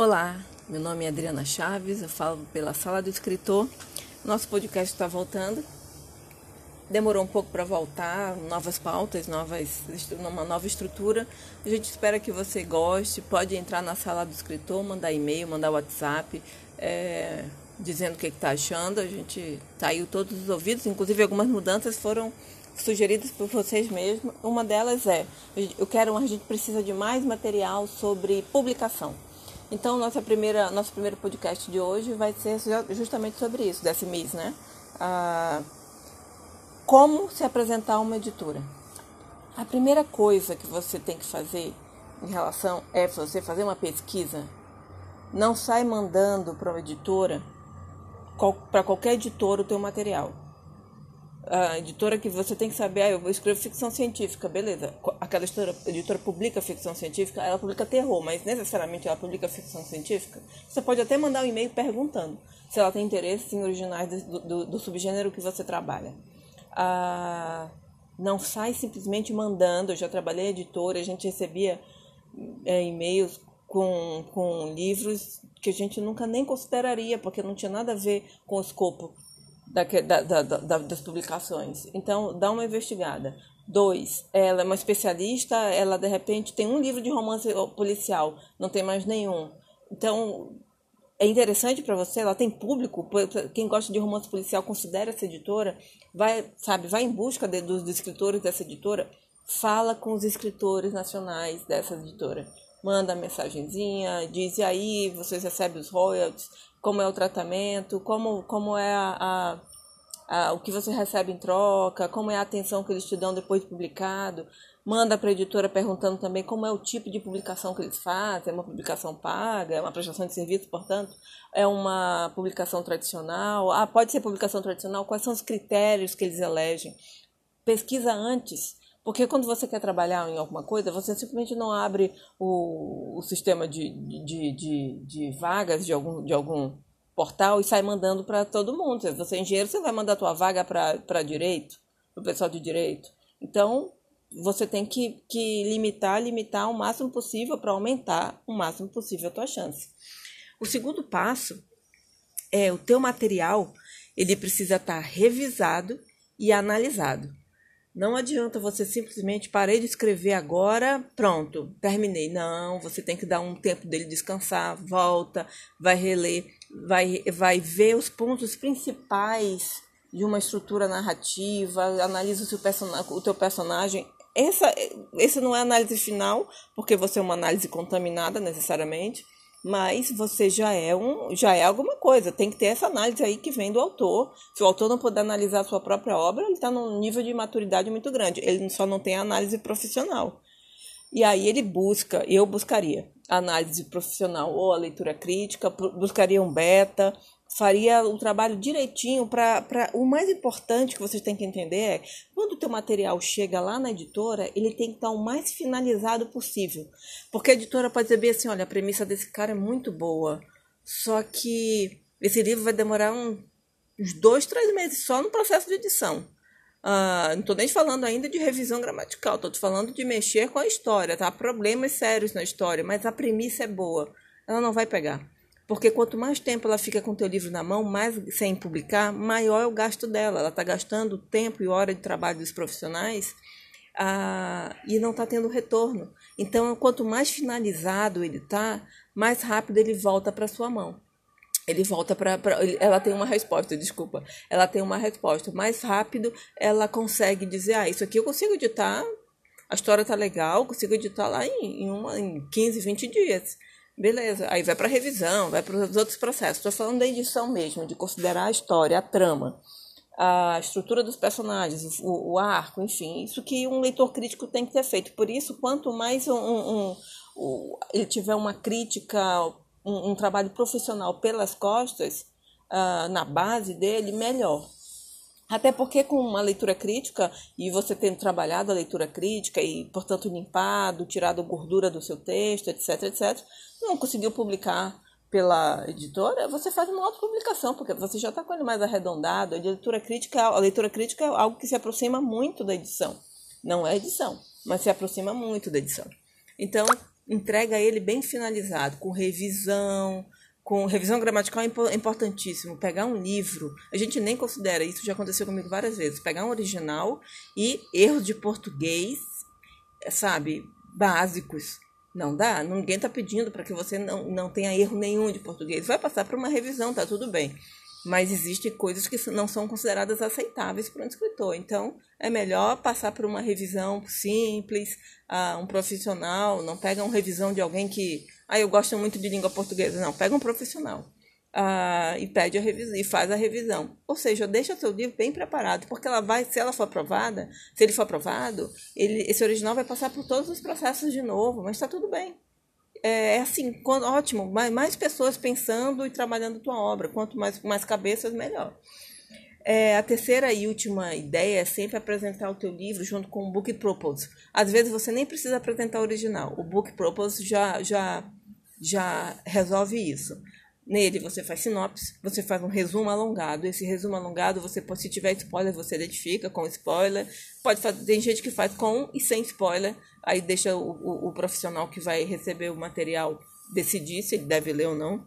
Olá, meu nome é Adriana Chaves, eu falo pela Sala do Escritor. Nosso podcast está voltando. Demorou um pouco para voltar, novas pautas, novas, uma nova estrutura. A gente espera que você goste. Pode entrar na Sala do Escritor, mandar e-mail, mandar WhatsApp, é, dizendo o que está achando. A gente saiu todos os ouvidos, inclusive algumas mudanças foram sugeridas por vocês mesmos. Uma delas é: eu quero, a gente precisa de mais material sobre publicação. Então, nossa primeira, nosso primeiro podcast de hoje vai ser justamente sobre isso, desse mês, né? Ah, como se apresentar uma editora. A primeira coisa que você tem que fazer em relação é você fazer uma pesquisa. Não sai mandando para uma editora, para qualquer editora o teu material a editora que você tem que saber, ah, eu vou escrever ficção científica, beleza. Aquela editora, editora publica ficção científica, ela publica terror, mas necessariamente ela publica ficção científica. Você pode até mandar um e-mail perguntando se ela tem interesse em originais do, do, do subgênero que você trabalha. Ah, não sai simplesmente mandando. Eu já trabalhei editora, a gente recebia é, e-mails com, com livros que a gente nunca nem consideraria, porque não tinha nada a ver com o escopo da, da, da, das publicações. Então, dá uma investigada. Dois, ela é uma especialista, ela de repente tem um livro de romance policial, não tem mais nenhum. Então, é interessante para você, ela tem público, quem gosta de romance policial considera essa editora, vai, sabe, vai em busca de, dos, escritores dessa editora, fala com os escritores nacionais dessa editora. Manda mensagenzinha, diz, e aí, vocês recebem os royalties, como é o tratamento, como, como é a, a, a, o que você recebe em troca, como é a atenção que eles te dão depois de publicado. Manda para a editora perguntando também como é o tipo de publicação que eles fazem, é uma publicação paga, é uma prestação de serviço, portanto, é uma publicação tradicional. Ah, pode ser publicação tradicional, quais são os critérios que eles elegem? Pesquisa antes porque quando você quer trabalhar em alguma coisa, você simplesmente não abre o, o sistema de, de, de, de vagas de algum, de algum portal e sai mandando para todo mundo. Se você é engenheiro, você vai mandar a tua vaga para direito, para o pessoal de direito. Então, você tem que, que limitar, limitar o máximo possível para aumentar o máximo possível a tua chance. O segundo passo é o teu material, ele precisa estar tá revisado e analisado. Não adianta você simplesmente parei de escrever agora, pronto, terminei. Não, você tem que dar um tempo dele descansar, volta, vai reler, vai, vai ver os pontos principais de uma estrutura narrativa, analisa o, seu o teu personagem. Essa, esse não é análise final, porque você é uma análise contaminada necessariamente mas você já é um já é alguma coisa. Tem que ter essa análise aí que vem do autor. Se o autor não puder analisar a sua própria obra, ele está num nível de maturidade muito grande. Ele só não tem análise profissional. E aí ele busca, eu buscaria análise profissional ou a leitura crítica, buscaria um beta, faria o trabalho direitinho para o mais importante que vocês têm que entender é quando o teu material chega lá na editora ele tem que estar o mais finalizado possível. Porque a editora pode dizer bem assim olha a premissa desse cara é muito boa só que esse livro vai demorar um, uns dois três meses só no processo de edição. Ah, não estou nem falando ainda de revisão gramatical estou falando de mexer com a história tá? Problemas sérios na história mas a premissa é boa. Ela não vai pegar porque quanto mais tempo ela fica com o teu livro na mão, mais sem publicar, maior é o gasto dela. Ela está gastando tempo e hora de trabalho dos profissionais ah, e não está tendo retorno. Então, quanto mais finalizado ele está, mais rápido ele volta para sua mão. Ele volta para. Ela tem uma resposta, desculpa. Ela tem uma resposta. Mais rápido ela consegue dizer: ah, isso aqui eu consigo editar, a história tá legal, consigo editar lá em, em, uma, em 15, 20 dias. Beleza, aí vai para revisão, vai para os outros processos. Estou falando da edição mesmo, de considerar a história, a trama, a estrutura dos personagens, o, o arco, enfim, isso que um leitor crítico tem que ter feito. Por isso, quanto mais um, um, um ele tiver uma crítica, um, trabalho profissional pelas costas, uh, na base dele, melhor. Até porque com uma leitura crítica, e você tendo trabalhado a leitura crítica e, portanto, limpado, tirado gordura do seu texto, etc, etc, não conseguiu publicar pela editora, você faz uma outra publicação, porque você já está com ele mais arredondado. A leitura crítica, a leitura crítica é algo que se aproxima muito da edição. Não é edição, mas se aproxima muito da edição. Então, entrega ele bem finalizado, com revisão, com revisão gramatical é importantíssimo. Pegar um livro, a gente nem considera, isso já aconteceu comigo várias vezes, pegar um original e erros de português, sabe, básicos. Não dá, ninguém está pedindo para que você não, não tenha erro nenhum de português. Vai passar por uma revisão, tá tudo bem mas existem coisas que não são consideradas aceitáveis para um escritor. Então, é melhor passar por uma revisão simples, uh, um profissional, não pega uma revisão de alguém que, ah, eu gosto muito de língua portuguesa. Não, pega um profissional. Uh, e pede a revisão e faz a revisão. Ou seja, deixa seu livro bem preparado, porque ela vai, se ela for aprovada, se ele for aprovado, ele, esse original vai passar por todos os processos de novo, mas está tudo bem é, é assim, quando, ótimo, mais, mais pessoas pensando e trabalhando tua obra. Quanto mais, mais cabeças, melhor. É, a terceira e última ideia é sempre apresentar o teu livro junto com o book propose. Às vezes você nem precisa apresentar o original. O book propose já, já, já resolve isso. Nele você faz sinopse, você faz um resumo alongado. Esse resumo alongado, você se tiver spoiler, você identifica com spoiler. Pode fazer, tem gente que faz com e sem spoiler. Aí deixa o, o, o profissional que vai receber o material decidir se ele deve ler ou não.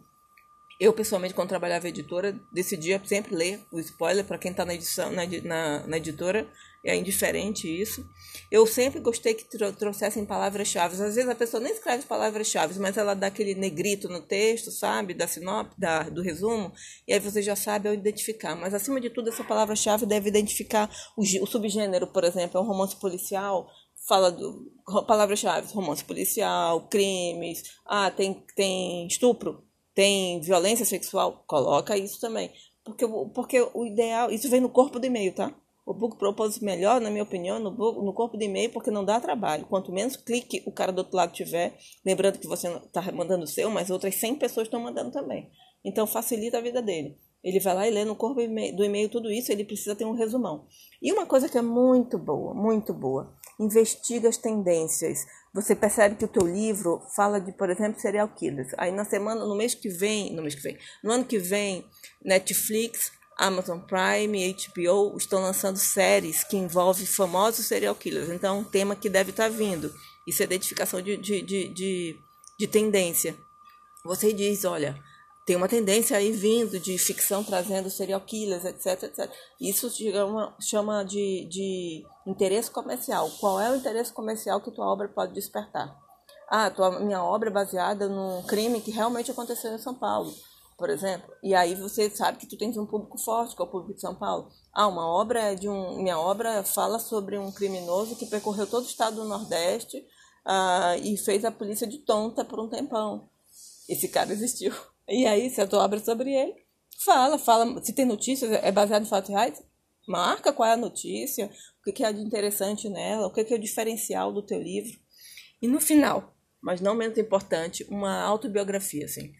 Eu, pessoalmente, quando trabalhava editora, decidia sempre ler o spoiler para quem está na edição, na, na, na, editora, é indiferente isso. Eu sempre gostei que trouxessem palavras-chave. Às vezes a pessoa nem escreve palavras-chave, mas ela dá aquele negrito no texto, sabe, da sinop, da, do resumo, e aí você já sabe ao identificar. Mas, acima de tudo, essa palavra-chave deve identificar o, o subgênero, por exemplo, é um romance policial, fala do palavras-chave, romance policial, crimes, ah, tem, tem estupro, tem violência sexual, coloca isso também. Porque, porque o ideal, isso vem no corpo do e-mail, tá? O book propose melhor, na minha opinião, no, book, no corpo do e-mail, porque não dá trabalho. Quanto menos clique o cara do outro lado tiver, lembrando que você está mandando o seu, mas outras 100 pessoas estão mandando também. Então facilita a vida dele. Ele vai lá e lê no corpo do e-mail tudo isso, ele precisa ter um resumão. E uma coisa que é muito boa, muito boa, investiga as tendências. Você percebe que o teu livro fala de, por exemplo, serial killers. Aí na semana, no mês que vem, no mês que vem, no ano que vem, Netflix, Amazon Prime, HBO estão lançando séries que envolvem famosos serial killers. Então, é um tema que deve estar vindo. Isso é identificação de, de, de, de, de tendência. Você diz, olha, tem uma tendência aí vindo de ficção trazendo serial killers, etc, etc. Isso chama, de, de interesse comercial. Qual é o interesse comercial que tua obra pode despertar? Ah, tua, minha obra é baseada num crime que realmente aconteceu em São Paulo, por exemplo. E aí você sabe que tu tens um público forte, que é o público de São Paulo. Ah, uma obra de um, minha obra fala sobre um criminoso que percorreu todo o estado do Nordeste ah, e fez a polícia de tonta por um tempão. Esse cara existiu. E aí, se a tua obra é sobre ele, fala, fala. Se tem notícias, é baseado em fatos reais, marca qual é a notícia, o que é de interessante nela, o que é o diferencial do teu livro. E no final, mas não menos importante, uma autobiografia, assim.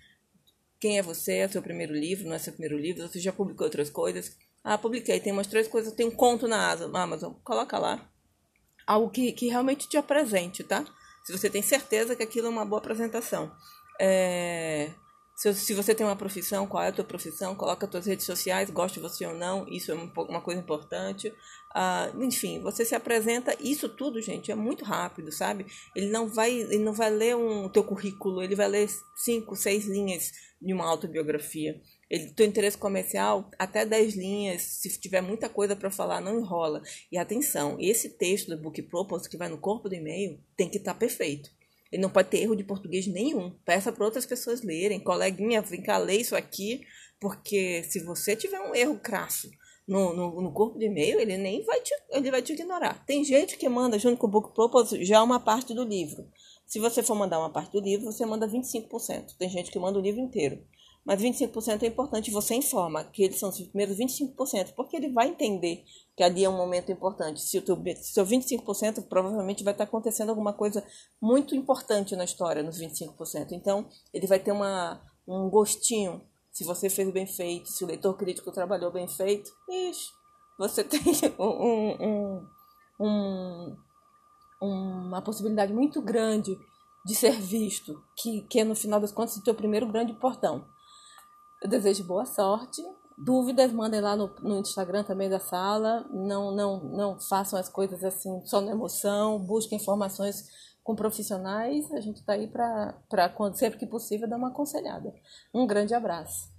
Quem é você? É seu primeiro livro? Não é seu primeiro livro? Você já publicou outras coisas? Ah, publiquei. Tem umas três coisas. Tem um conto na Amazon. Coloca lá. Algo que, que realmente te apresente, tá? Se você tem certeza que aquilo é uma boa apresentação. É... Se, se você tem uma profissão, qual é a tua profissão? Coloca as tuas redes sociais, gosta você ou não, isso é uma coisa importante. Ah, enfim, você se apresenta, isso tudo, gente, é muito rápido, sabe? Ele não vai, ele não vai ler um teu currículo, ele vai ler cinco, seis linhas de uma autobiografia. Ele tem interesse comercial, até 10 linhas, se tiver muita coisa para falar, não enrola. E atenção, esse texto do Book Propose que vai no corpo do e-mail tem que estar tá perfeito. Ele não pode ter erro de português nenhum. Peça para outras pessoas lerem. Coleguinha, vem cá, lê isso aqui, porque se você tiver um erro crasso no, no, no corpo de e-mail, ele nem vai te, ele vai te ignorar. Tem gente que manda junto com o Book Propose já uma parte do livro. Se você for mandar uma parte do livro, você manda 25%. Tem gente que manda o livro inteiro. Mas 25% é importante, você informa que eles são os primeiros 25%, porque ele vai entender que ali é um momento importante. Se o teu, seu 25%, provavelmente vai estar acontecendo alguma coisa muito importante na história, nos 25%. Então, ele vai ter uma, um gostinho, se você fez bem feito, se o leitor crítico trabalhou bem feito, ixi, você tem um, um, um, uma possibilidade muito grande de ser visto, que, que é no final das contas o teu primeiro grande portão. Eu desejo boa sorte. Dúvidas, mandem lá no, no Instagram também da sala. Não, não, não façam as coisas assim só na emoção. Busquem informações com profissionais, a gente está aí para, sempre que possível, dar uma aconselhada. Um grande abraço.